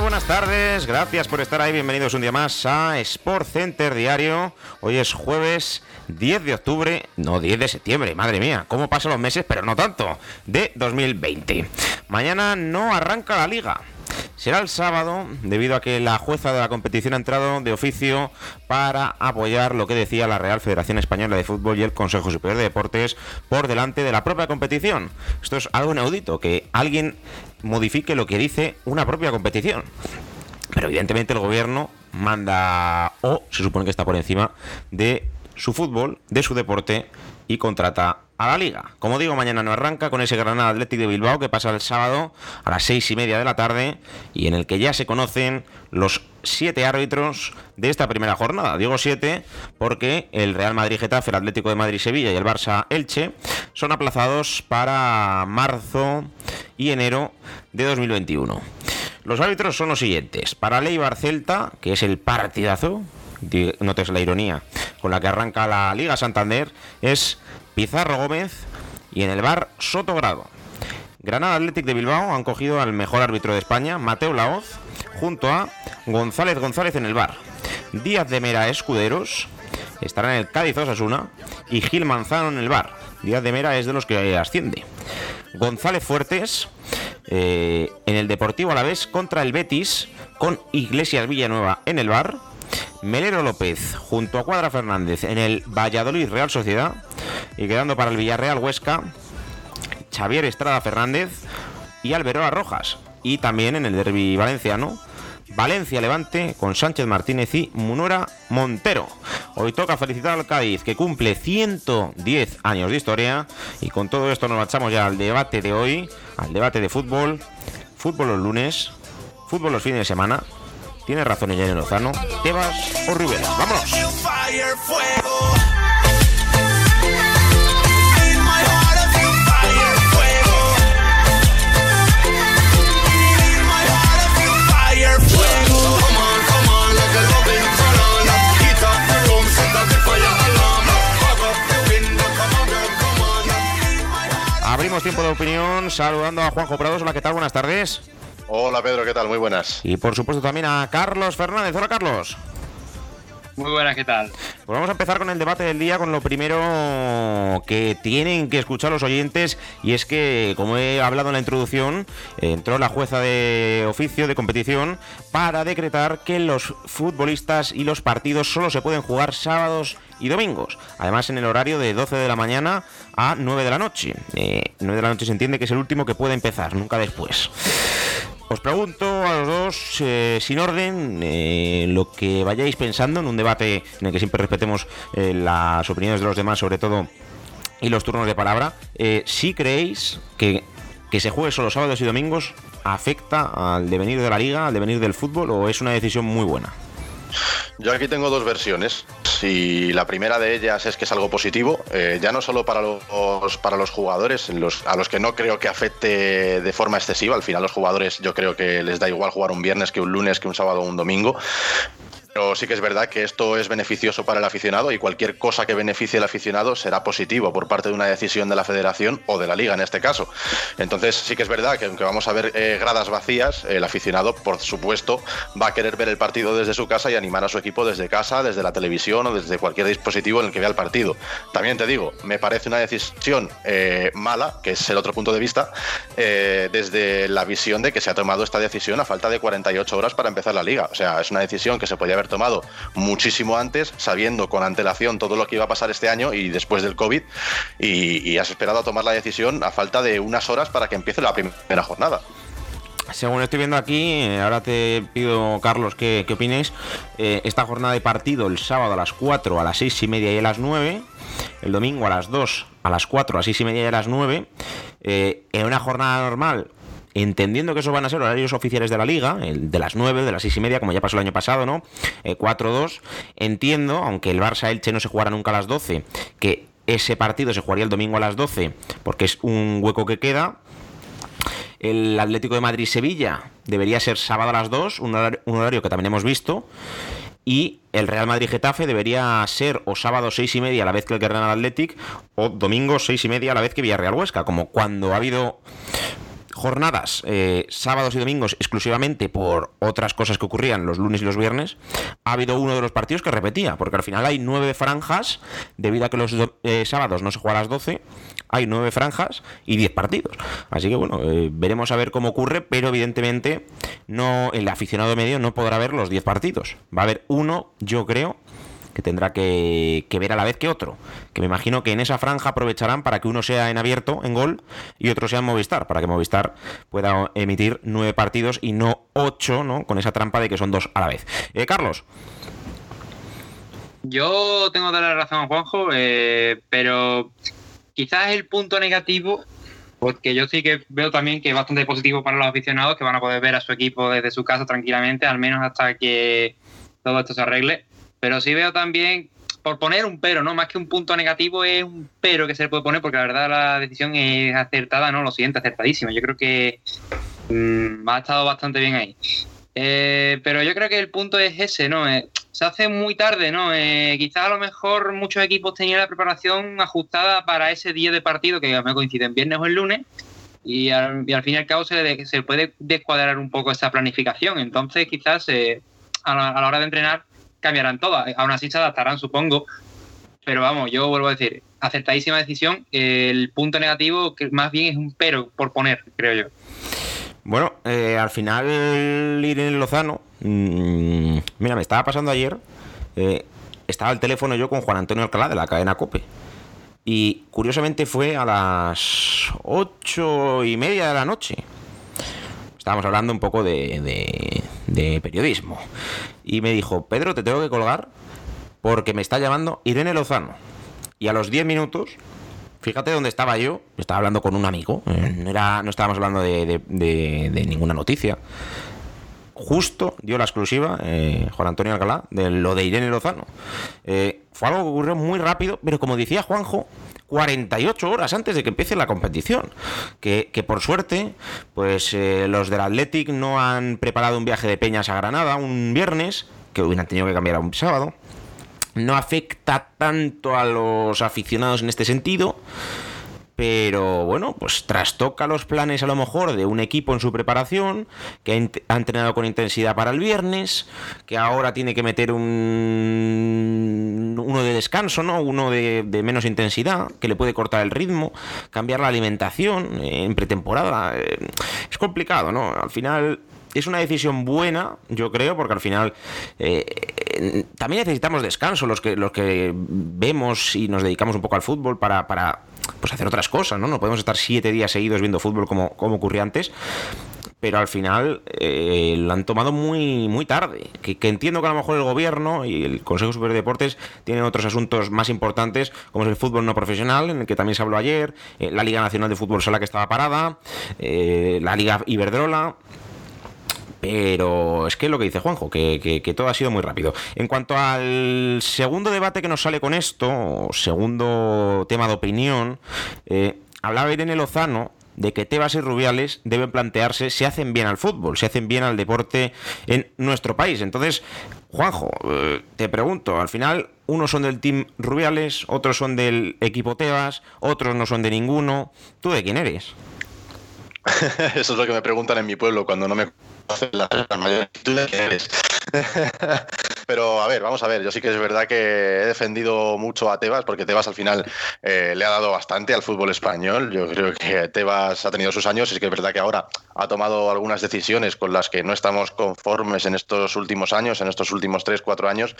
Buenas tardes, gracias por estar ahí, bienvenidos un día más a Sport Center Diario. Hoy es jueves 10 de octubre, no 10 de septiembre, madre mía, cómo pasan los meses, pero no tanto, de 2020. Mañana no arranca la liga. Será el sábado, debido a que la jueza de la competición ha entrado de oficio para apoyar lo que decía la Real Federación Española de Fútbol y el Consejo Superior de Deportes por delante de la propia competición. Esto es algo inaudito, que alguien modifique lo que dice una propia competición. Pero evidentemente el gobierno manda o se supone que está por encima de su fútbol, de su deporte y contrata a la liga. Como digo, mañana no arranca con ese Granada Atlético de Bilbao que pasa el sábado a las seis y media de la tarde y en el que ya se conocen los siete árbitros de esta primera jornada. Digo siete porque el Real Madrid Getafe, el Atlético de Madrid Sevilla y el Barça Elche son aplazados para marzo y enero de 2021. Los árbitros son los siguientes. Para Leibar Celta, que es el partidazo, notes la ironía, con la que arranca la Liga Santander, es Pizarro Gómez y en el bar Soto Grado. Granada Athletic de Bilbao han cogido al mejor árbitro de España, Mateo Laoz, junto a González González en el bar. Díaz de Mera Escuderos estará en el Cádiz Osasuna y Gil Manzano en el bar. Díaz de Mera es de los que asciende. González Fuertes eh, en el Deportivo Alavés contra el Betis con Iglesias Villanueva en el bar. Melero López junto a Cuadra Fernández en el Valladolid Real Sociedad y quedando para el Villarreal Huesca Xavier Estrada Fernández y Alberoa Rojas. Y también en el derby valenciano Valencia Levante con Sánchez Martínez y Munora Montero. Hoy toca felicitar al Cádiz que cumple 110 años de historia. Y con todo esto nos marchamos ya al debate de hoy, al debate de fútbol, fútbol los lunes, fútbol los fines de semana tiene razón Irene Lozano, Tebas o Rivera. ¡Vámonos! Abrimos tiempo de opinión saludando a Juanjo Prados. Hola, ¿qué tal? Buenas tardes. Hola Pedro, ¿qué tal? Muy buenas. Y por supuesto también a Carlos Fernández. Hola Carlos. Muy buenas, ¿qué tal? Pues vamos a empezar con el debate del día, con lo primero que tienen que escuchar los oyentes, y es que, como he hablado en la introducción, entró la jueza de oficio de competición para decretar que los futbolistas y los partidos solo se pueden jugar sábados y domingos, además en el horario de 12 de la mañana a 9 de la noche. 9 eh, de la noche se entiende que es el último que puede empezar, nunca después. Os pregunto a los dos, eh, sin orden, eh, lo que vayáis pensando en un debate en el que siempre respetemos eh, las opiniones de los demás, sobre todo, y los turnos de palabra. si creéis que que se juegue solo sábados y domingos afecta al devenir de la liga, al devenir del fútbol, o es una decisión muy buena? Yo aquí tengo dos versiones y la primera de ellas es que es algo positivo, eh, ya no solo para los, para los jugadores, a los que no creo que afecte de forma excesiva, al final los jugadores yo creo que les da igual jugar un viernes que un lunes, que un sábado o un domingo, pero sí que es verdad que esto es beneficioso para el aficionado y cualquier cosa que beneficie al aficionado será positivo por parte de una decisión de la federación o de la liga en este caso. Entonces sí que es verdad que aunque vamos a ver eh, gradas vacías, el aficionado por supuesto va a querer ver el partido desde su casa y animar a su equipo desde casa, desde la televisión o desde cualquier dispositivo en el que vea el partido. También te digo, me parece una decisión eh, mala, que es el otro punto de vista, eh, desde la visión de que se ha tomado esta decisión a falta de 48 horas para empezar la liga. O sea, es una decisión que se podía haber tomado muchísimo antes, sabiendo con antelación todo lo que iba a pasar este año y después del COVID, y, has esperado a tomar la decisión a falta de unas horas para que empiece la primera jornada. Según estoy viendo aquí, eh, ahora te pido, Carlos, que, qué opinéis. Eh, esta jornada de partido el sábado a las 4, a las 6 y media y a las 9. el domingo a las 2, a las 4, a las 6 y media y a las 9. Eh, en una jornada normal, entendiendo que esos van a ser horarios oficiales de la liga, el de las 9, de las 6 y media, como ya pasó el año pasado, ¿no? 4-2. Entiendo, aunque el Barça Elche no se jugara nunca a las 12, que ese partido se jugaría el domingo a las 12, porque es un hueco que queda. El Atlético de Madrid-Sevilla debería ser sábado a las 2, un horario, que también hemos visto. Y el Real Madrid-Getafe debería ser o sábado 6 y media a la vez que el Granada Athletic o domingo 6 y media a la vez que Villarreal-Huesca, como cuando ha habido jornadas, eh, sábados y domingos, exclusivamente por otras cosas que ocurrían los lunes y los viernes, ha habido uno de los partidos que repetía, porque al final hay nueve franjas, debido a que los eh, sábados no se juega a las 12, hay nueve franjas y diez partidos. Así que bueno, eh, veremos a ver cómo ocurre, pero evidentemente no el aficionado medio no podrá ver los diez partidos. Va a haber uno, yo creo, que tendrá que, ver a la vez que otro. Que me imagino que en esa franja aprovecharán para que uno sea en abierto, en gol, y otro sea en Movistar, para que Movistar pueda emitir nueve partidos y no ocho, ¿no? Con esa trampa de que son dos a la vez. Eh, Carlos. Yo tengo toda la razón Juanjo, eh, pero quizás el punto negativo porque yo sí que veo también que es bastante positivo para los aficionados que van a poder ver a su equipo desde su casa tranquilamente, al menos hasta que todo esto se arregle. Pero sí veo también, por poner un pero, ¿no? Más que un punto negativo, es un pero que se le puede poner, porque la verdad la decisión es acertada, ¿no? Lo siguiente, acertadísima. Yo creo que mm, ha estado bastante bien ahí. Eh, pero yo creo que el punto es ese, ¿no? Eh, se hace muy tarde, ¿no? Eh, quizás a lo mejor muchos equipos tenían la preparación ajustada para ese día de partido, que me coincide en viernes o el lunes, y al, fin y al cabo se, se puede descuadrar un poco esa planificación. Entonces, quizás a la hora de entrenar cambiarán todas. Aún así se adaptarán, supongo. Pero vamos, yo vuelvo a decir, acertadísima decisión. El punto negativo, que más bien es un pero por poner, creo yo. Bueno, eh, al final Irene Lozano, mmm, mira, me estaba pasando ayer, eh, estaba el teléfono yo con Juan Antonio Alcalá de la cadena COPE. Y curiosamente fue a las ocho y media de la noche. Estábamos hablando un poco de, de, periodismo. Y me dijo, Pedro, te tengo que colgar porque me está llamando Irene Lozano. Y a los 10 minutos, fíjate dónde estaba yo, estaba hablando con un amigo, eh, no, era, no estábamos hablando de, de, ninguna noticia. Justo dio la exclusiva eh, Juan Antonio Alcalá de lo de Irene Lozano. Eh, fue algo que ocurrió muy rápido, pero como decía Juanjo, 48 horas antes de que empiece la competición. Que, por suerte, pues eh, los del Athletic no han preparado un viaje de Peñas a Granada un viernes, que hubieran tenido que cambiar a un sábado. No afecta tanto a los aficionados en este sentido pero bueno, pues trastoca los planes a lo mejor de un equipo en su preparación, que ha entrenado con intensidad para el viernes, que ahora tiene que meter un uno de descanso, ¿no? Uno de, menos intensidad, que le puede cortar el ritmo, cambiar la alimentación en pretemporada. Eh, es complicado, ¿no? Al final es una decisión buena, yo creo, porque al final eh, también necesitamos descanso los que, los que vemos y nos dedicamos un poco al fútbol para, para pues hacer otras cosas, ¿no? No podemos estar siete días seguidos viendo fútbol como, como ocurría antes pero al final eh, lo han tomado muy, muy tarde. Que, entiendo que a lo mejor el gobierno y el Consejo Superior de Deportes tienen otros asuntos más importantes, como es el fútbol no profesional, en el que también se habló ayer, eh, la Liga Nacional de Fútbol Sala que estaba parada, eh, la Liga Iberdrola. Pero es que lo que dice Juanjo, que, todo ha sido muy rápido. En cuanto al segundo debate que nos sale con esto, segundo tema de opinión, eh, hablaba Irene Lozano de que Tebas y Rubiales deben plantearse si hacen bien al fútbol, si hacen bien al deporte en nuestro país. Entonces, Juanjo, eh, te pregunto, al final unos son del team Rubiales, otros son del equipo Tebas, otros no son de ninguno. ¿Tú de quién eres? Eso es lo que me preguntan en mi pueblo cuando no me conocen la mayoría. eres? Pero a ver, vamos a ver. Yo sí que es verdad que he defendido mucho a Tebas porque Tebas al final eh, le ha dado bastante al fútbol español. Yo creo que Tebas ha tenido sus años y es que es verdad que ahora ha tomado algunas decisiones con las que no estamos conformes en estos últimos años, en estos últimos tres, cuatro años.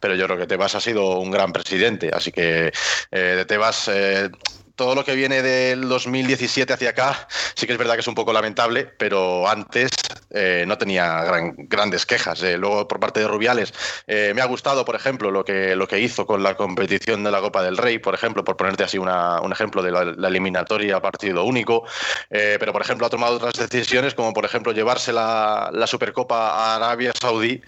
Pero yo creo que Tebas ha sido un gran presidente. Así que eh, de Tebas. Eh, todo lo que viene del 2017 hacia acá, sí que es verdad que es un poco lamentable, pero antes eh, no tenía grandes quejas. Eh, luego, por parte de Rubiales, eh, me ha gustado, por ejemplo, lo que, lo que hizo con la competición de la Copa del Rey, por ejemplo, por ponerte así un ejemplo de la, eliminatoria a partido único. pero, por ejemplo, ha tomado otras decisiones, como por ejemplo llevarse la, la Supercopa a Arabia Saudí,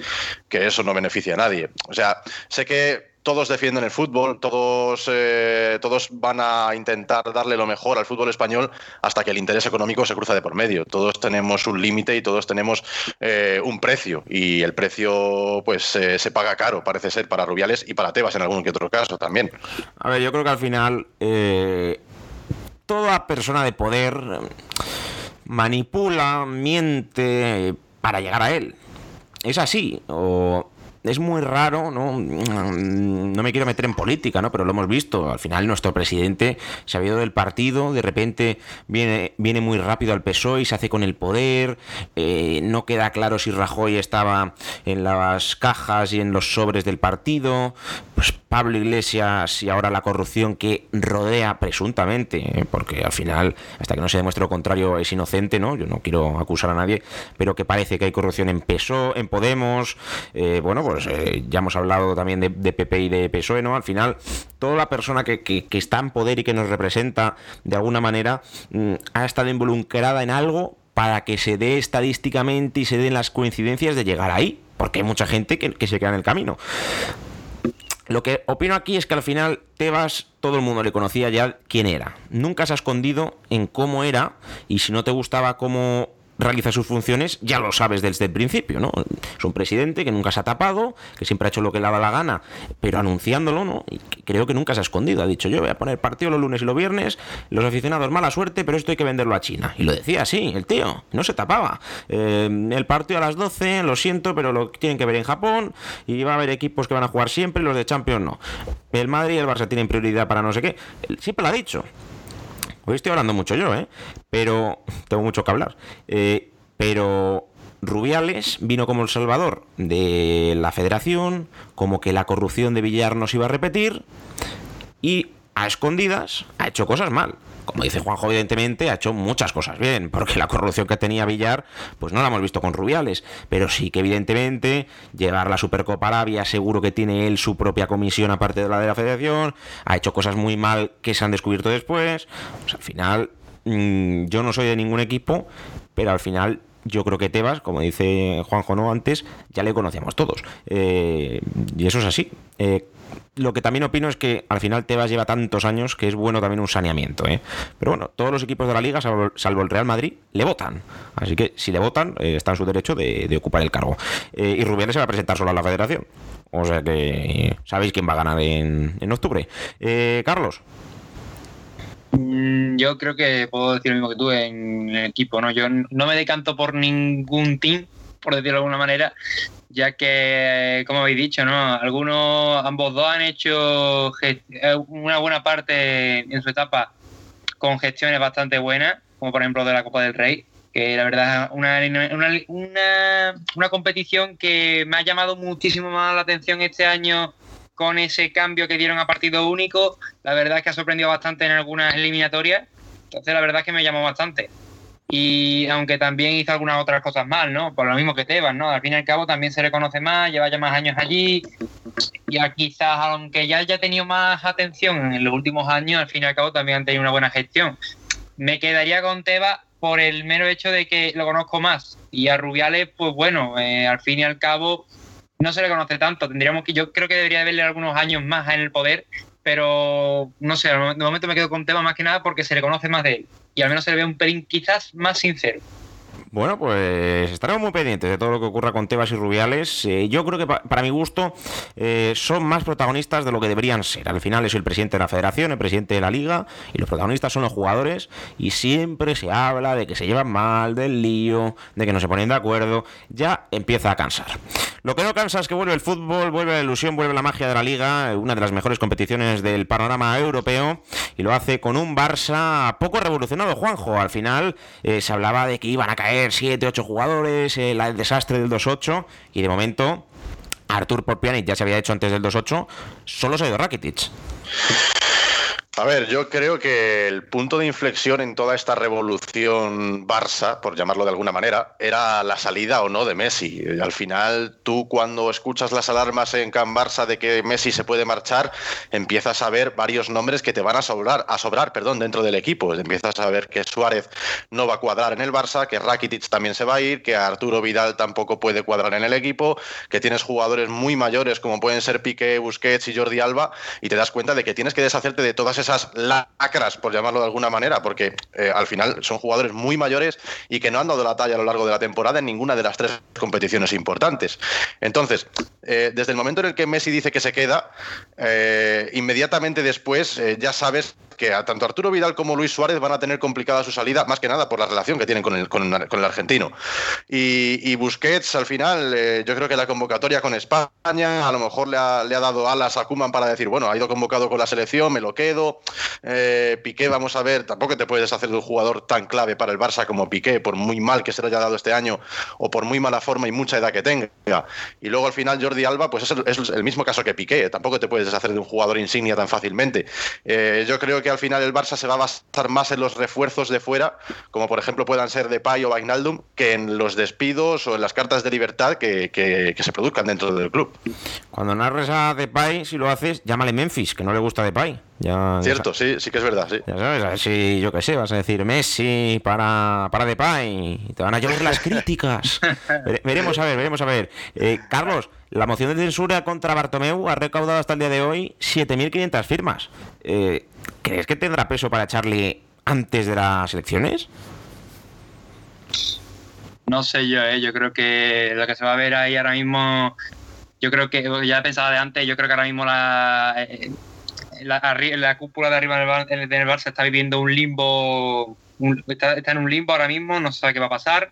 que eso no beneficia a nadie. O sea, sé que todos defienden el fútbol, todos, eh, todos van a intentar darle lo mejor al fútbol español hasta que el interés económico se cruza de por medio. Todos tenemos un límite y todos tenemos eh, un precio y el precio pues eh, se paga caro, parece ser, para Rubiales y para Tebas en algún que otro caso también. A ver, yo creo que al final toda persona de poder manipula, miente para llegar a él. Es así, o es muy raro, ¿no? Mm, no me quiero meter en política, ¿no? Pero lo hemos visto. Al final nuestro presidente se ha ido del partido, de repente viene, viene muy rápido al PSOE y se hace con el poder. Eh, no queda claro si Rajoy estaba en las cajas y en los sobres del partido. Pues Pablo Iglesias y ahora la corrupción que rodea presuntamente, ¿eh? porque al final, hasta que no se demuestre lo contrario, es inocente, ¿no? Yo no quiero acusar a nadie, pero que parece que hay corrupción en PSOE, en Podemos. Eh, bueno, pues eh, ya hemos hablado también de, PP y de PSOE, ¿no? Al final, toda la persona que, está en poder y que nos representa de alguna manera mm, ha estado involucrada en algo para que se dé estadísticamente y se den las coincidencias de llegar ahí, porque hay mucha gente que, que se queda en el camino. Lo que opino aquí es que al final Tebas todo el mundo le conocía ya quién era. Nunca se ha escondido en cómo era y si no te gustaba cómo realiza sus funciones, ya lo sabes desde el principio, ¿no? Es un presidente que nunca se ha tapado, que siempre ha hecho lo que le daba la gana, pero anunciándolo, ¿no? Y creo que nunca se ha escondido. Ha dicho, yo voy a poner partido los lunes y los viernes, los aficionados mala suerte, pero esto hay que venderlo a China. Y lo decía así, el tío, no se tapaba. Eh, el partido a las 12, lo siento, pero lo tienen que ver en Japón y va a haber equipos que van a jugar siempre, los de Champions no. El Madrid y el Barça tienen prioridad para no sé qué. Siempre lo ha dicho. Hoy estoy hablando mucho yo, ¿eh? Pero tengo mucho que hablar. Eh, pero Rubiales vino como el salvador de la federación, como que la corrupción de Villar no se iba a repetir y a escondidas ha hecho cosas mal como dice Juanjo, evidentemente ha hecho muchas cosas bien, porque la corrupción que tenía Villar, pues no la hemos visto con Rubiales, pero sí que evidentemente llevar la Supercopa Arabia, seguro que tiene él su propia comisión aparte de la de la federación, ha hecho cosas muy mal que se han descubierto después, pues al final mm, yo no soy de ningún equipo, pero al final yo creo que Tebas, como dice Juanjo no antes, ya le conocemos todos. Eh, y eso es así. Eh, lo que también opino es que al final Tebas lleva tantos años que es bueno también un saneamiento. ¿eh? Pero bueno, todos los equipos de la liga, salvo, el Real Madrid, le votan. Así que si le votan, eh, está en su derecho de, ocupar el cargo. Eh, y Rubiales se va a presentar solo a la federación. O sea que sabéis quién va a ganar en, en octubre. Carlos. Mm, yo creo que puedo decir lo mismo que tú en el equipo, ¿no? Yo no me decanto por ningún team, por decirlo de alguna manera, ya que, como habéis dicho, ¿no? Algunos, ambos dos han hecho eh, una buena parte en su etapa con gestiones bastante buenas, como por ejemplo de la Copa del Rey, que la verdad es una, una, una competición que me ha llamado muchísimo más la atención este año con ese cambio que dieron a partido único. La verdad es que ha sorprendido bastante en algunas eliminatorias. Entonces, la verdad es que me llamó bastante. Y aunque también hizo algunas otras cosas mal, ¿no? Por lo mismo que Tebas, ¿no? Al fin y al cabo también se le conoce más, lleva ya más años allí. Ya quizás, aunque ya haya tenido más atención en los últimos años, al fin y al cabo también han tenido una buena gestión. Me quedaría con Tebas por el mero hecho de que lo conozco más. Y a Rubiales, pues bueno, eh, al fin y al cabo no se le conoce tanto. Tendríamos que, yo creo que debería haberle algunos años más en el poder, pero no sé, de momento me quedo con tema más que nada porque se le conoce más de él. Y al menos se le ve un pelín quizás más sincero. Bueno, pues estaremos muy pendientes de todo lo que ocurra con Tebas y Rubiales. Eh, yo creo que para mi gusto eh, son más protagonistas de lo que deberían ser. Al final es el presidente de la federación, el presidente de la liga, y los protagonistas son los jugadores. Y siempre se habla de que se llevan mal, del lío, de que no se ponen de acuerdo. Ya empieza a cansar. Lo que no cansa es que vuelve el fútbol, vuelve la ilusión, vuelve la magia de la liga, una de las mejores competiciones del panorama europeo, y lo hace con un Barça poco revolucionado, Juanjo. Al final eh, se hablaba de que iban a caer 7, 8 jugadores, eh, el desastre del 2-8 y de momento Artur Porpianic ya se había hecho antes del 2-8, solo se ha ido Rakitic. A ver, yo creo que el punto de inflexión en toda esta revolución Barça, por llamarlo de alguna manera, era la salida o no de Messi. Al final, tú cuando escuchas las alarmas en Can Barça de que Messi se puede marchar, empiezas a ver varios nombres que te van a sobrar, a sobrar, perdón, dentro del equipo. Empiezas a ver que Suárez no va a cuadrar en el Barça, que Rakitic también se va a ir, que Arturo Vidal tampoco puede cuadrar en el equipo, que tienes jugadores muy mayores como pueden ser Piqué, Busquets y Jordi Alba, y te das cuenta de que tienes que deshacerte de todas esas lacras, por llamarlo de alguna manera, porque eh, al final son jugadores muy mayores y que no han dado la talla a lo largo de la temporada en ninguna de las tres competiciones importantes. Entonces, eh, desde el momento en el que Messi dice que se queda, eh, inmediatamente después ya sabes que tanto Arturo Vidal como Luis Suárez van a tener complicada su salida, más que nada por la relación que tienen con el, con el, argentino. Y, Busquets, al final, eh, yo creo que la convocatoria con España a lo mejor le ha, le ha dado alas a Kuman para decir, bueno, ha ido convocado con la selección, me lo quedo. Eh, Piqué, vamos a ver, tampoco te puedes hacer de un jugador tan clave para el Barça como Piqué, por muy mal que se le haya dado este año o por muy mala forma y mucha edad que tenga. Y luego al final Jordi Alba, pues es el, es el mismo caso que Piqué, tampoco te puedes deshacer de un jugador insignia tan fácilmente. Eh, yo creo que al final el Barça se va a basar más en los refuerzos de fuera, como por ejemplo puedan ser Depay o Wijnaldum, que en los despidos o en las cartas de libertad que, se produzcan dentro del club. Cuando narres a Depay, si lo haces, llámale Memphis, que no le gusta Depay. Ya, Cierto, sí, sí que es verdad, sí. Ya sabes, a ver si, yo qué sé, vas a decir Messi para, para Depay y te van a llover las críticas. veremos a ver, veremos a ver. Eh, Carlos, la moción de censura contra Bartomeu ha recaudado hasta el día de hoy 7.500 firmas. Eh, ¿Crees que tendrá peso para echarle antes de las elecciones? No sé yo, ¿eh? yo creo que lo que se va a ver ahí ahora mismo, yo creo que, ya pensaba de antes, yo creo que ahora mismo la, eh, la, cúpula de arriba del, del Barça está viviendo un limbo, está, en un limbo ahora mismo, no sabe qué va a pasar,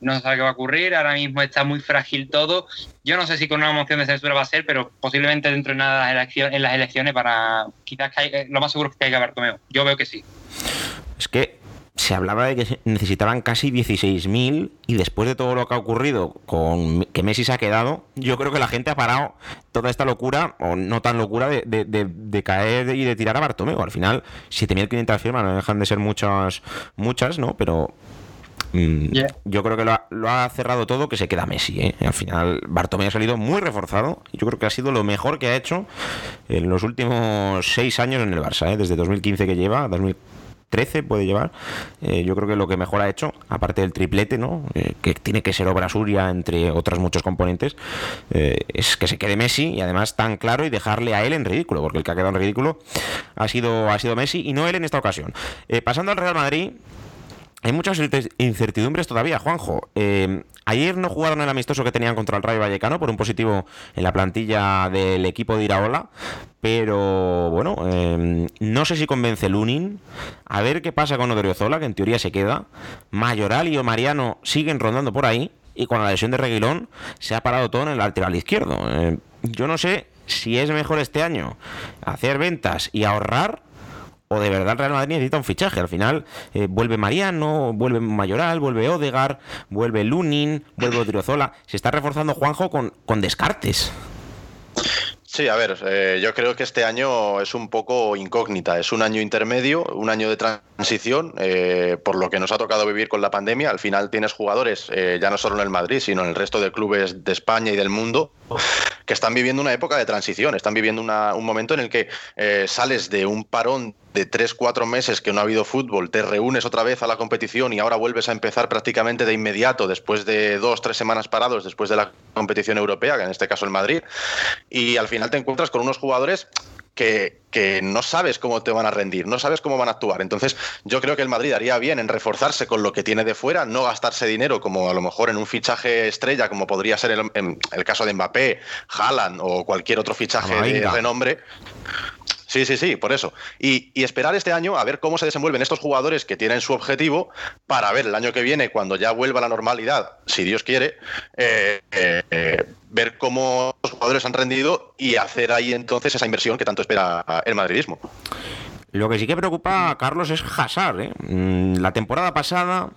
no sabe qué va a ocurrir, ahora mismo está muy frágil todo. Yo no sé si con una moción de censura va a ser, pero posiblemente dentro de nada en las elecciones para quizás eh, lo más seguro es que caiga Bartomeu. Yo veo que sí. Es que se hablaba de que necesitaban casi 16.000 y después de todo lo que ha ocurrido con que Messi se ha quedado, yo creo que la gente ha parado toda esta locura, o no tan locura, de, de, caer y de tirar a Bartomeu. Al final, 7.500 firmas no dejan de ser muchas, muchas, ¿no? Pero mm, Yo creo que lo ha, cerrado todo, que se queda Messi. ¿eh? Al final, Bartomeu ha salido muy reforzado. Y yo creo que ha sido lo mejor que ha hecho en los últimos seis años en el Barça, ¿eh? desde 2015 que lleva, 2015 13 puede llevar. Eh, yo creo que lo que mejor ha hecho, aparte del triplete, ¿no? Eh, que tiene que ser obra suya, entre otros muchos componentes, eh, es que se quede Messi y además tan claro y dejarle a él en ridículo, porque el que ha quedado en ridículo ha sido, ha sido Messi y no él en esta ocasión. pasando al Real Madrid. Hay muchas incertidumbres todavía, Juanjo. ayer no jugaron el amistoso que tenían contra el Rayo Vallecano por un positivo en la plantilla del equipo de Iraola, pero bueno, em, no sé si convence Lunin. A ver qué pasa con Odriozola, que en teoría se queda. Mayoral y Mariano siguen rondando por ahí. Y con la lesión de Reguilón se ha parado todo en el lateral izquierdo. Em, yo no sé si es mejor este año hacer ventas y ahorrar o de verdad el Real Madrid necesita un fichaje. Al final eh, vuelve Mariano, vuelve Mayoral, vuelve Odegar, vuelve Lunin, vuelve Odriozola. Se está reforzando Juanjo con, con descartes. Sí, a ver, eh, yo creo que este año es un poco incógnita, es un año intermedio, un año de transición, eh, por lo que nos ha tocado vivir con la pandemia. Al final tienes jugadores, ya no solo en el Madrid, sino en el resto de clubes de España y del mundo, que están viviendo una época de transición, están viviendo un momento en el que sales de un parón de tres, cuatro meses que no ha habido fútbol, te reúnes otra vez a la competición y ahora vuelves a empezar prácticamente de inmediato, después de dos, tres semanas parados, después de la competición europea, que en este caso el Madrid, y al final te encuentras con unos jugadores que, que, no sabes cómo te van a rendir, no sabes cómo van a actuar. Entonces, yo creo que el Madrid haría bien en reforzarse con lo que tiene de fuera, no gastarse dinero como a lo mejor en un fichaje estrella, como podría ser el, en el caso de Mbappé, Haaland o cualquier otro fichaje de renombre. Sí, sí, sí, por eso. Y, esperar este año a ver cómo se desenvuelven estos jugadores que tienen su objetivo para ver el año que viene, cuando ya vuelva la normalidad, si Dios quiere, eh, eh, ver cómo los jugadores han rendido y hacer ahí entonces esa inversión que tanto espera el madridismo. Lo que sí que preocupa a Carlos es Hazard. ¿eh? Mm, la temporada pasada,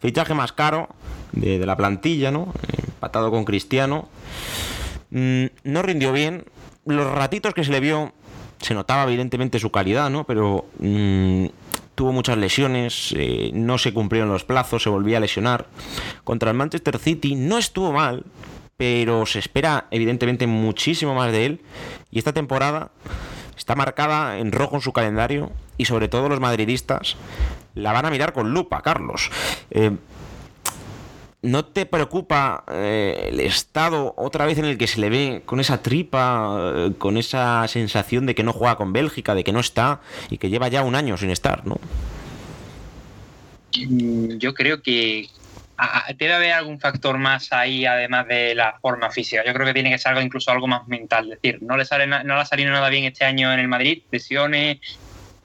fichaje más caro de, la plantilla, ¿no? Empatado con Cristiano. Mm, no rindió bien. Los ratitos que se le vio se notaba evidentemente su calidad, ¿no? Pero mm, tuvo muchas lesiones, eh, no se cumplieron los plazos, se volvía a lesionar. Contra el Manchester City no estuvo mal, pero se espera evidentemente muchísimo más de él. Y esta temporada está marcada en rojo en su calendario y sobre todo los madridistas la van a mirar con lupa, Carlos. Eh, ¿No te preocupa eh, el estado otra vez en el que se le ve con esa tripa, eh, con esa sensación de que no juega con Bélgica, de que no está y que lleva ya un año sin estar, ¿no? Mm, yo creo que debe haber algún factor más ahí, además de la forma física. Yo creo que tiene que ser algo incluso algo más mental. Es decir, no le, sale, no le ha salido nada bien este año en el Madrid, lesiones,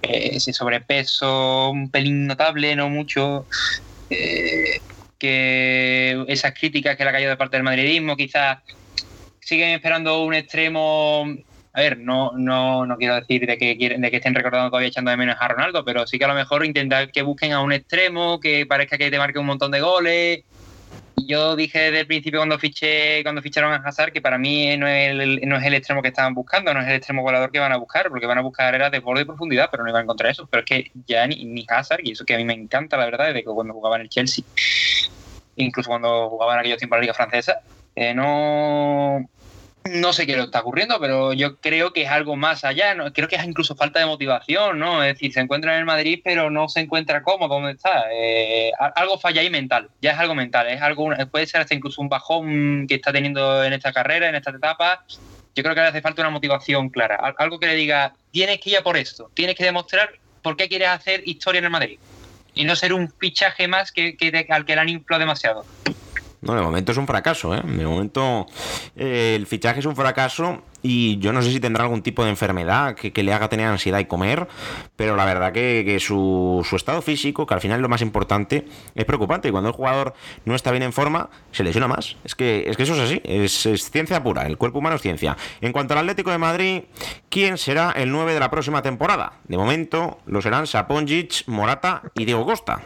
eh, ese sobrepeso, un pelín notable, no mucho. Eh, que esas críticas que le ha caído de parte del madridismo, quizás siguen esperando un extremo. A ver, no, no, no quiero decir de que, quieren, de que estén recordando todavía echando de menos a Ronaldo, pero sí que a lo mejor intentar que busquen a un extremo que parezca que te marque un montón de goles, yo dije desde el principio cuando fiché, cuando ficharon a Hazard que para mí no es, el, no es el extremo que estaban buscando, no es el extremo volador que van a buscar, porque van a buscar era de borde y profundidad, pero no iban a encontrar eso. Pero es que ya ni, ni Hazard, y eso que a mí me encanta, la verdad, desde que cuando jugaba en el Chelsea, incluso cuando jugaba en aquellos tiempos la Liga Francesa, eh, no, no sé qué lo está ocurriendo, pero yo creo que es algo más allá. ¿no? Creo que es incluso falta de motivación, ¿no? Es decir, se encuentra en el Madrid, pero no se encuentra cómodo donde está. Eh, algo falla ahí mental, ya es algo mental. Es algo, puede ser hasta incluso un bajón que está teniendo en esta carrera, en esta etapa. Yo creo que le hace falta una motivación clara. Algo que le diga, tienes que ir a por esto, tienes que demostrar por qué quieres hacer historia en el Madrid. Y no ser un fichaje más que, que al que le han inflado demasiado. No, de momento es un fracaso, ¿eh? De momento eh, el fichaje es un fracaso y yo no sé si tendrá algún tipo de enfermedad que, le haga tener ansiedad y comer, pero la verdad que, su, estado físico, que al final es lo más importante, es preocupante. Y cuando el jugador no está bien en forma, se lesiona más. Es que, es que eso es así, es, ciencia pura, el cuerpo humano es ciencia. En cuanto al Atlético de Madrid, ¿quién será el 9 de la próxima temporada? De momento lo serán Saponjic, Morata y Diego Costa.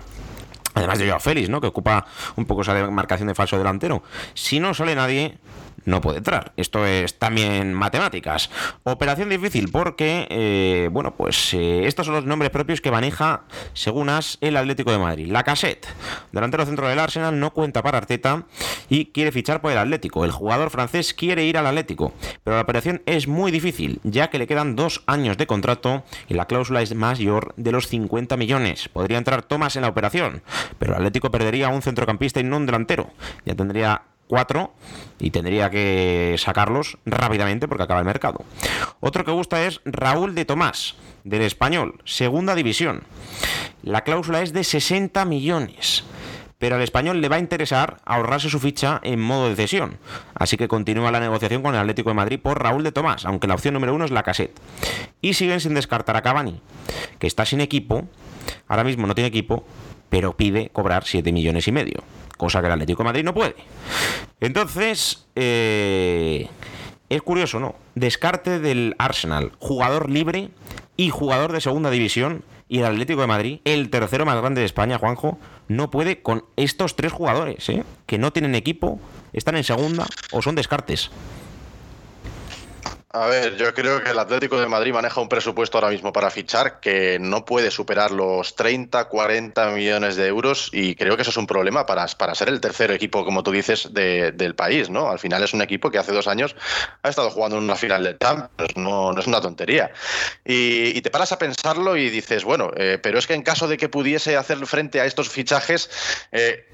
Además de Joao Félix, ¿no? Que ocupa un poco esa demarcación de falso delantero. Si no sale nadie, no puede entrar. Esto es también matemáticas. Operación difícil porque, eh, bueno, pues eh, estos son los nombres propios que maneja, según As, el Atlético de Madrid. La Cassette, delantero centro del Arsenal, no cuenta para Arteta y quiere fichar por el Atlético. El jugador francés quiere ir al Atlético, pero la operación es muy difícil, ya que le quedan dos años de contrato y la cláusula es mayor de los 50 millones. Podría entrar Thomas en la operación, pero el Atlético perdería a un centrocampista y no un delantero. Ya tendría cuatro y tendría que sacarlos rápidamente porque acaba el mercado. Otro que gusta es Raúl de Tomás, del Español, segunda división. La cláusula es de 60 millones. Pero al español le va a interesar ahorrarse su ficha en modo de cesión. Así que continúa la negociación con el Atlético de Madrid por Raúl de Tomás, aunque la opción número uno es la cassette. Y siguen sin descartar a Cavani, que está sin equipo, ahora mismo no tiene equipo, pero pide cobrar 7 millones y medio cosa que el Atlético de Madrid no puede. Entonces, eh, es curioso, ¿no? Descarte del Arsenal, jugador libre y jugador de segunda división, y el Atlético de Madrid, el tercero más grande de España, Juanjo, no puede con estos tres jugadores, ¿eh? que no tienen equipo, están en segunda o son descartes. A ver, yo creo que el Atlético de Madrid maneja un presupuesto ahora mismo para fichar que no puede superar los 30, 40 millones de euros y creo que eso es un problema para, para ser el tercer equipo, como tú dices, del país, ¿no? Al final es un equipo que hace dos años ha estado jugando en una final de Champions, no, es una tontería. Y, te paras a pensarlo y dices, bueno, eh, pero es que en caso de que pudiese hacer frente a estos fichajes, eh,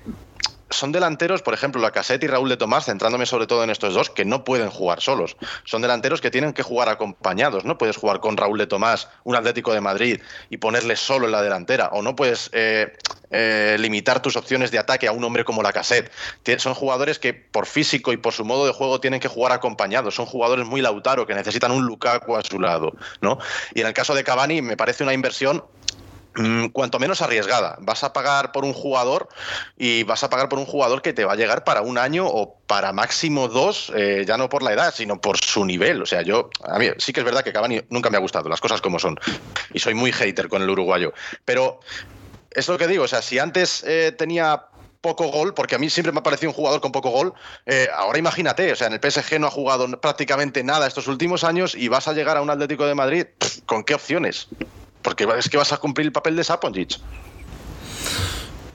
son delanteros, por ejemplo, la Cassette y Raúl de Tomás, centrándome sobre todo en estos dos, que no pueden jugar solos. Son delanteros que tienen que jugar acompañados. No puedes jugar con Raúl de Tomás, un Atlético de Madrid, y ponerle solo en la delantera. O no puedes eh, eh, limitar tus opciones de ataque a un hombre como la Cassette. Son jugadores que por físico y por su modo de juego tienen que jugar acompañados. Son jugadores muy Lautaro, que necesitan un Lukaku a su lado. ¿no? Y en el caso de Cavani, me parece una inversión cuanto menos arriesgada. Vas a pagar por un jugador y vas a pagar por un jugador que te va a llegar para un año o para máximo dos, eh, ya no por la edad, sino por su nivel. O sea, yo, a mí sí que es verdad que Cavani nunca me ha gustado, las cosas como son. Y soy muy hater con el uruguayo. Pero es lo que digo, o sea, si antes eh, tenía poco gol, porque a mí siempre me ha parecido un jugador con poco gol. Eh, ahora imagínate, o sea, en el PSG no ha jugado prácticamente nada estos últimos años y vas a llegar a un Atlético de Madrid, ¿con qué opciones? Porque es que vas a cumplir el papel de Saponjic.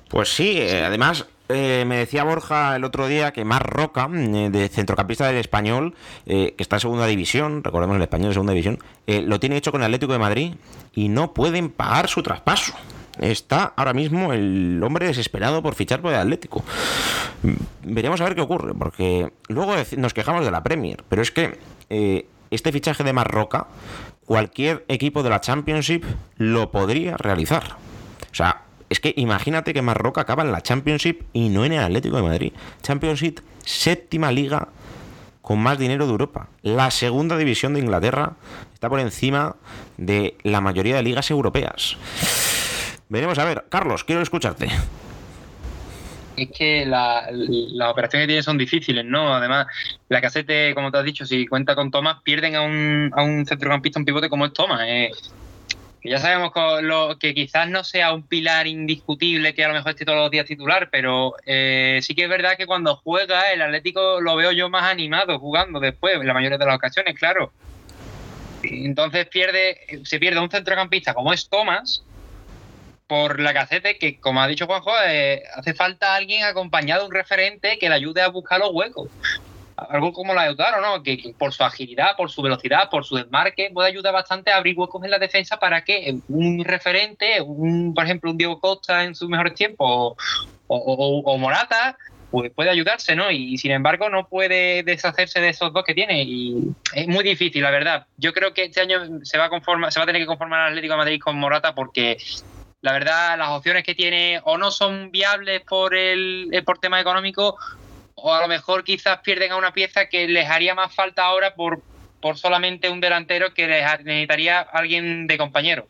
Pues sí, eh, además eh, me decía Borja el otro día que Mar Roca, eh, de centrocampista del Español, que está en segunda división, recordemos el Español en segunda división, lo tiene hecho con el Atlético de Madrid y no pueden pagar su traspaso. Está ahora mismo el hombre desesperado por fichar por el Atlético. Veremos a ver qué ocurre, porque luego nos quejamos de la Premier, pero es que este fichaje de Marroca, cualquier equipo de la Championship lo podría realizar. O sea, es que imagínate que Marroca acaba en la Championship y no en el Atlético de Madrid. Championship, séptima liga con más dinero de Europa. La segunda división de Inglaterra está por encima de la mayoría de ligas europeas. Veremos a ver. Carlos, quiero escucharte es que las operaciones que tienen son difíciles, ¿no? Además, la casete, como te has dicho, si cuenta con Thomas, pierden a un, a un centrocampista, un pivote como es Thomas. Eh, ya sabemos que, quizás no sea un pilar indiscutible que a lo mejor esté todos los días titular, pero eh, sí que es verdad que cuando juega el Atlético lo veo yo más animado jugando después, en la mayoría de las ocasiones, claro. Entonces pierde, se pierde un centrocampista como es Thomas, por la cacete que, como ha dicho Juanjo, eh, hace falta alguien acompañado de un referente que le ayude a buscar los huecos. Algo como la Lautaro, ¿no? Que, por su agilidad, por su velocidad, por su desmarque, puede ayudar bastante a abrir huecos en la defensa para que un referente, un, por ejemplo, un Diego Costa en sus mejores tiempos o, Morata, pues puede ayudarse, ¿no? Y, sin embargo no puede deshacerse de esos dos que tiene y es muy difícil, la verdad. Yo creo que este año se va a conformar, se va a tener que conformar el Atlético de Madrid con Morata porque la verdad las opciones que tiene o no son viables por el, eh, por tema económico o a lo mejor quizás pierden a una pieza que les haría más falta ahora por, por solamente un delantero que les necesitaría alguien de compañero.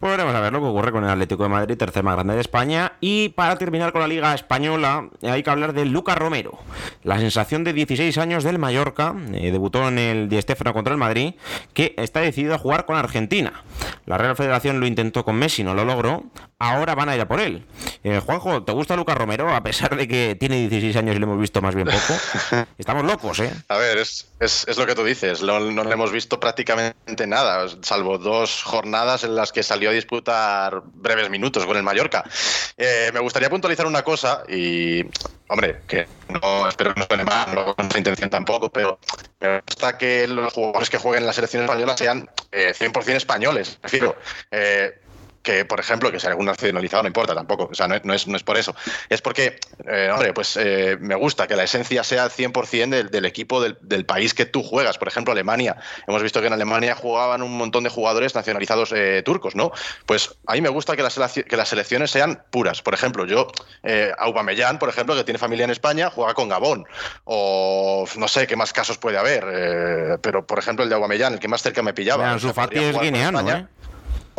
Pues veremos a ver lo que ocurre con el Atlético de Madrid, tercer más grande de España. Y para terminar con la Liga Española, hay que hablar de Lucas Romero. La sensación de 16 años del Mallorca, eh, debutó en el Di Stéfano contra el Madrid, que está decidido a jugar con Argentina. La Real Federación lo intentó con Messi, no lo logró. Ahora van a ir a por él. Eh, Juanjo, ¿te gusta Lucas Romero? A pesar de que tiene 16 años y lo hemos visto más bien poco. Estamos locos, ¿eh? A ver, es, lo que tú dices. No, no le hemos visto prácticamente nada, salvo dos jornadas en las que salió disputar breves minutos con el Mallorca. Eh, me gustaría puntualizar una cosa y, hombre, que no espero que no suene mal, no con intención tampoco, pero me gusta que los jugadores que jueguen en la selección española sean 100% eh, españoles. Prefiero. Eh, que, por ejemplo, que sea algún nacionalizado no importa tampoco, o sea, no, es, no es, por eso. Es porque, eh, hombre, pues eh, me gusta que la esencia sea al 100% del, del equipo del, del, país que tú juegas. Por ejemplo, Alemania. Hemos visto que en Alemania jugaban un montón de jugadores nacionalizados eh, turcos, ¿no? Pues a mí me gusta que las, que las selecciones sean puras. Por ejemplo, yo, eh, Aubameyang, por ejemplo, que tiene familia en España, juega con Gabón. O no sé qué más casos puede haber, pero por ejemplo, el de Aubameyang, el que más cerca me pillaba. Su es guineano,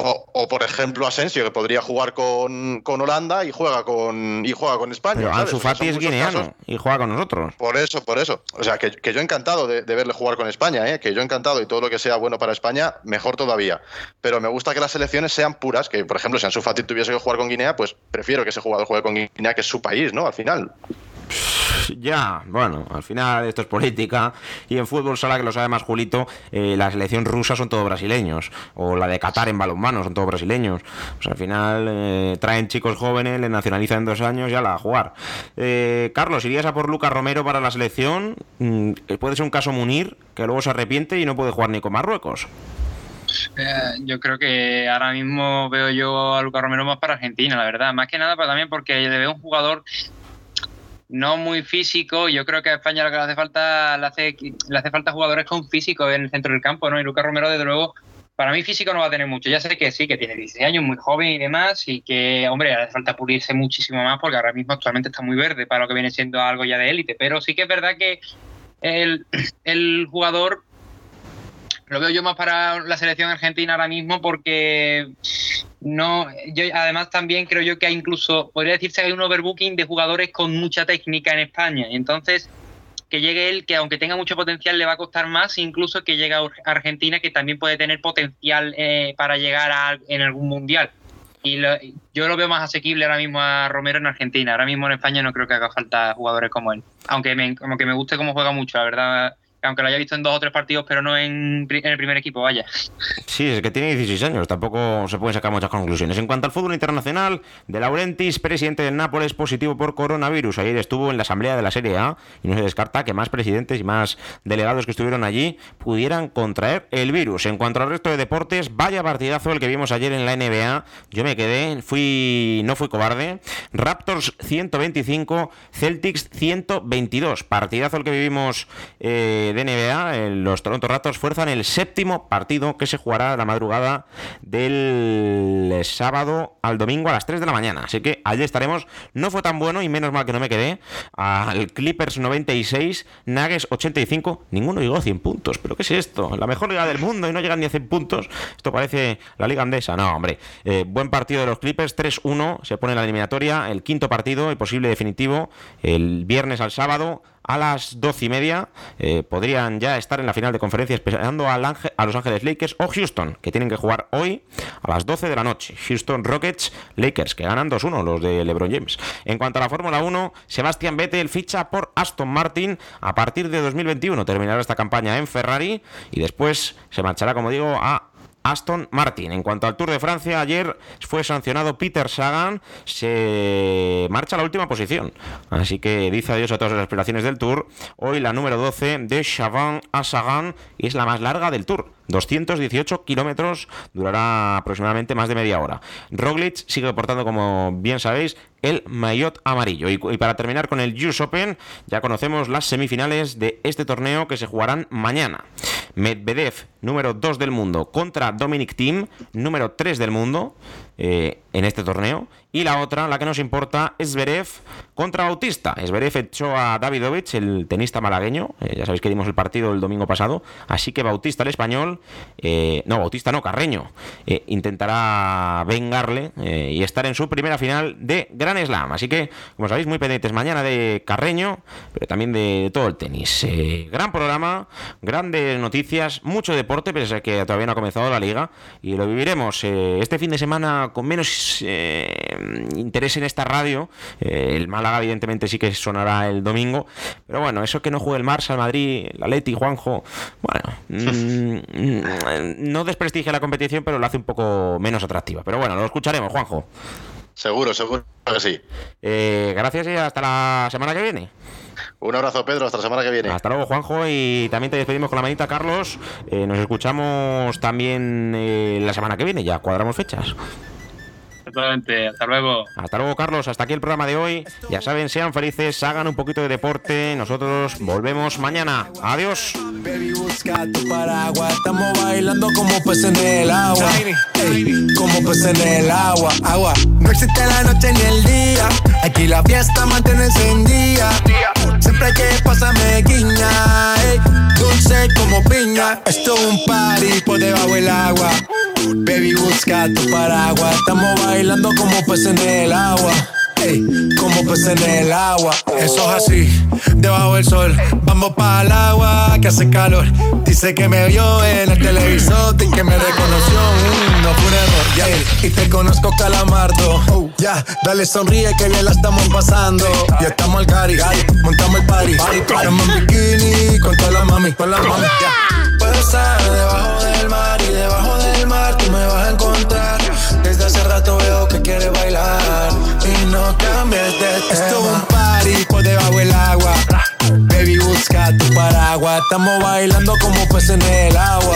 O, por ejemplo Asensio, que podría jugar con, Holanda y juega con y juega con España. Pero Ansu Fati es guineano y juega con nosotros. Por eso, por eso. O sea, que, yo encantado de, verle jugar con España, ¿eh? que yo encantado y todo lo que sea bueno para España, mejor todavía. Pero me gusta que las selecciones sean puras, que por ejemplo, si Ansu Fati tuviese que jugar con Guinea, pues prefiero que ese jugador juegue con Guinea, que es su país, ¿no? Al final. Ya, bueno, al final esto es política y en fútbol sala que lo sabe más Julito, eh, la selección rusa son todos brasileños o la de Qatar en balonmano son todos brasileños. Pues al final eh, traen chicos jóvenes, le nacionalizan en dos años y a la a jugar. Eh, Carlos, ¿irías a por Lucas Romero para la selección? Mm, puede ser un caso Munir que luego se arrepiente y no puede jugar ni con Marruecos. yo creo que ahora mismo veo yo a Lucas Romero más para Argentina, la verdad. Más que nada, también porque le veo un jugador no muy físico. Yo creo que a España lo que le hace falta, le hace, le hace falta jugadores con físico en el centro del campo, ¿no? Y Lucas Romero, desde luego, para mí físico no va a tener mucho. Ya sé que sí, que tiene 16 años, muy joven y demás, y que, hombre, le hace falta pulirse muchísimo más porque ahora mismo actualmente está muy verde para lo que viene siendo algo ya de élite. Pero sí que es verdad que el, el jugador lo veo yo más para la selección argentina ahora mismo porque no, yo además también creo yo que hay incluso, podría decirse que hay un overbooking de jugadores con mucha técnica en España. Entonces, que llegue él, que aunque tenga mucho potencial, le va a costar más, incluso que llegue a Argentina, que también puede tener potencial eh, para llegar a, en algún mundial. Y yo lo veo más asequible ahora mismo a Romero en Argentina. Ahora mismo en España no creo que haga falta jugadores como él. Aunque me, aunque me guste cómo juega mucho, la verdad aunque lo haya visto en dos o tres partidos, pero no en, el primer equipo, vaya. Sí, es que tiene 16 años, tampoco se pueden sacar muchas conclusiones. En cuanto al fútbol internacional, De Laurentiis, presidente del Nápoles, positivo por coronavirus. Ayer estuvo en la asamblea de la Serie A y no se descarta que más presidentes y más delegados que estuvieron allí pudieran contraer el virus. En cuanto al resto de deportes, vaya partidazo el que vimos ayer en la NBA. Yo me quedé, fui no fui cobarde. Raptors 125, Celtics 122. Partidazo el que vivimos. Eh, de NBA, los Toronto Raptors fuerzan el séptimo partido que se jugará la madrugada del sábado al domingo a las 3 de la mañana. Así que allí estaremos. No fue tan bueno y menos mal que no me quedé. Al Clippers 96, Nuggets 85. Ninguno llegó a 100 puntos. ¿Pero qué es esto? La mejor liga del mundo y no llegan ni a 100 puntos. Esto parece la liga andesa. No, hombre. Eh, buen partido de los Clippers. 3-1. Se pone la eliminatoria. El quinto partido y posible definitivo. El viernes al sábado a las doce y media eh, podrían ya estar en la final de conferencia esperando a Los Ángeles Lakers o Houston, que tienen que jugar hoy a las 12 de la noche. Houston Rockets, Lakers, que ganan 2-1 los de LeBron James. En cuanto a la Fórmula 1, Sebastián Vettel ficha por Aston Martin a partir de 2021. Terminará esta campaña en Ferrari y después se marchará, como digo, a Aston Martin. En cuanto al Tour de Francia, ayer fue sancionado Peter Sagan, se marcha a la última posición. Así que dice adiós a todas las aspiraciones del Tour. Hoy la número 12 de Chavan a Sagan es la más larga del Tour. 218 kilómetros, durará aproximadamente más de media hora. Roglic sigue portando, como bien sabéis, el maillot amarillo. Y, para terminar con el US Open, ya conocemos las semifinales de este torneo que se jugarán mañana. Medvedev, número 2 del mundo, contra Dominic Thiem, número 3 del mundo. Eh, en este torneo. Y la otra, la que nos importa, es Zverev contra Bautista. Zverev echó a Davidovich, el tenista malagueño. Eh, ya sabéis que dimos el partido el domingo pasado. Así que Bautista, el español, eh, no, Bautista no, Carreño, intentará vengarle y estar en su primera final de Gran Slam. Así que, como sabéis, muy pendientes mañana de Carreño, pero también de todo el tenis. gran programa, grandes noticias, mucho deporte, pese a que todavía no ha comenzado la liga. Y lo viviremos este fin de semana con menos eh, interés en esta radio. Eh, el Málaga, evidentemente, sí que sonará el domingo. Pero bueno, eso que no juegue el Marsa, el Madrid, la Leti, Juanjo. Bueno, mm, no desprestigia la competición, pero lo hace un poco menos atractiva. Pero bueno, lo escucharemos, Juanjo. Seguro, seguro que sí. Eh, gracias y hasta la semana que viene. Un abrazo, Pedro, hasta la semana que viene. Hasta luego, Juanjo, y también te despedimos con la manita, Carlos. nos escuchamos también la semana que viene, ya cuadramos fechas hasta luego. Hasta luego, Carlos. Hasta aquí el programa de hoy. Ya saben, sean felices, hagan un poquito de deporte. Nosotros volvemos mañana. Adiós. Baby, busca tu paraguas. Estamos bailando como peces en el agua. como peces en el agua. Agua. No existe la noche ni el día. Aquí la fiesta mantiene encendida. Siempre que pasa me guiña. dulce como piña. Esto es un party por debajo del agua. Baby, busca tu paraguas. Estamos bailando como peces en el agua. Ey, como peces en el agua. Eso es así, debajo del sol. Vamos para el agua que hace calor. Dice que me vio en el televisor y que me reconoció. Mm, no fue un error, Y te conozco, calamardo. Ya, dale sonríe que bien la estamos pasando. Ya estamos al cari, montamos el party. Estamos en bikini con toda la mami, con la mami. Puedo estar debajo del mar y debajo del mar tú me vas a encontrar. Desde hace rato veo que quieres bailar y no cambies de tema. Esto es un party por debajo del agua. Baby, busca tu paraguas. Estamos bailando como peces en el agua.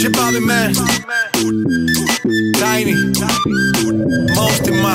J'ai pas de main. Tiny. Most in my.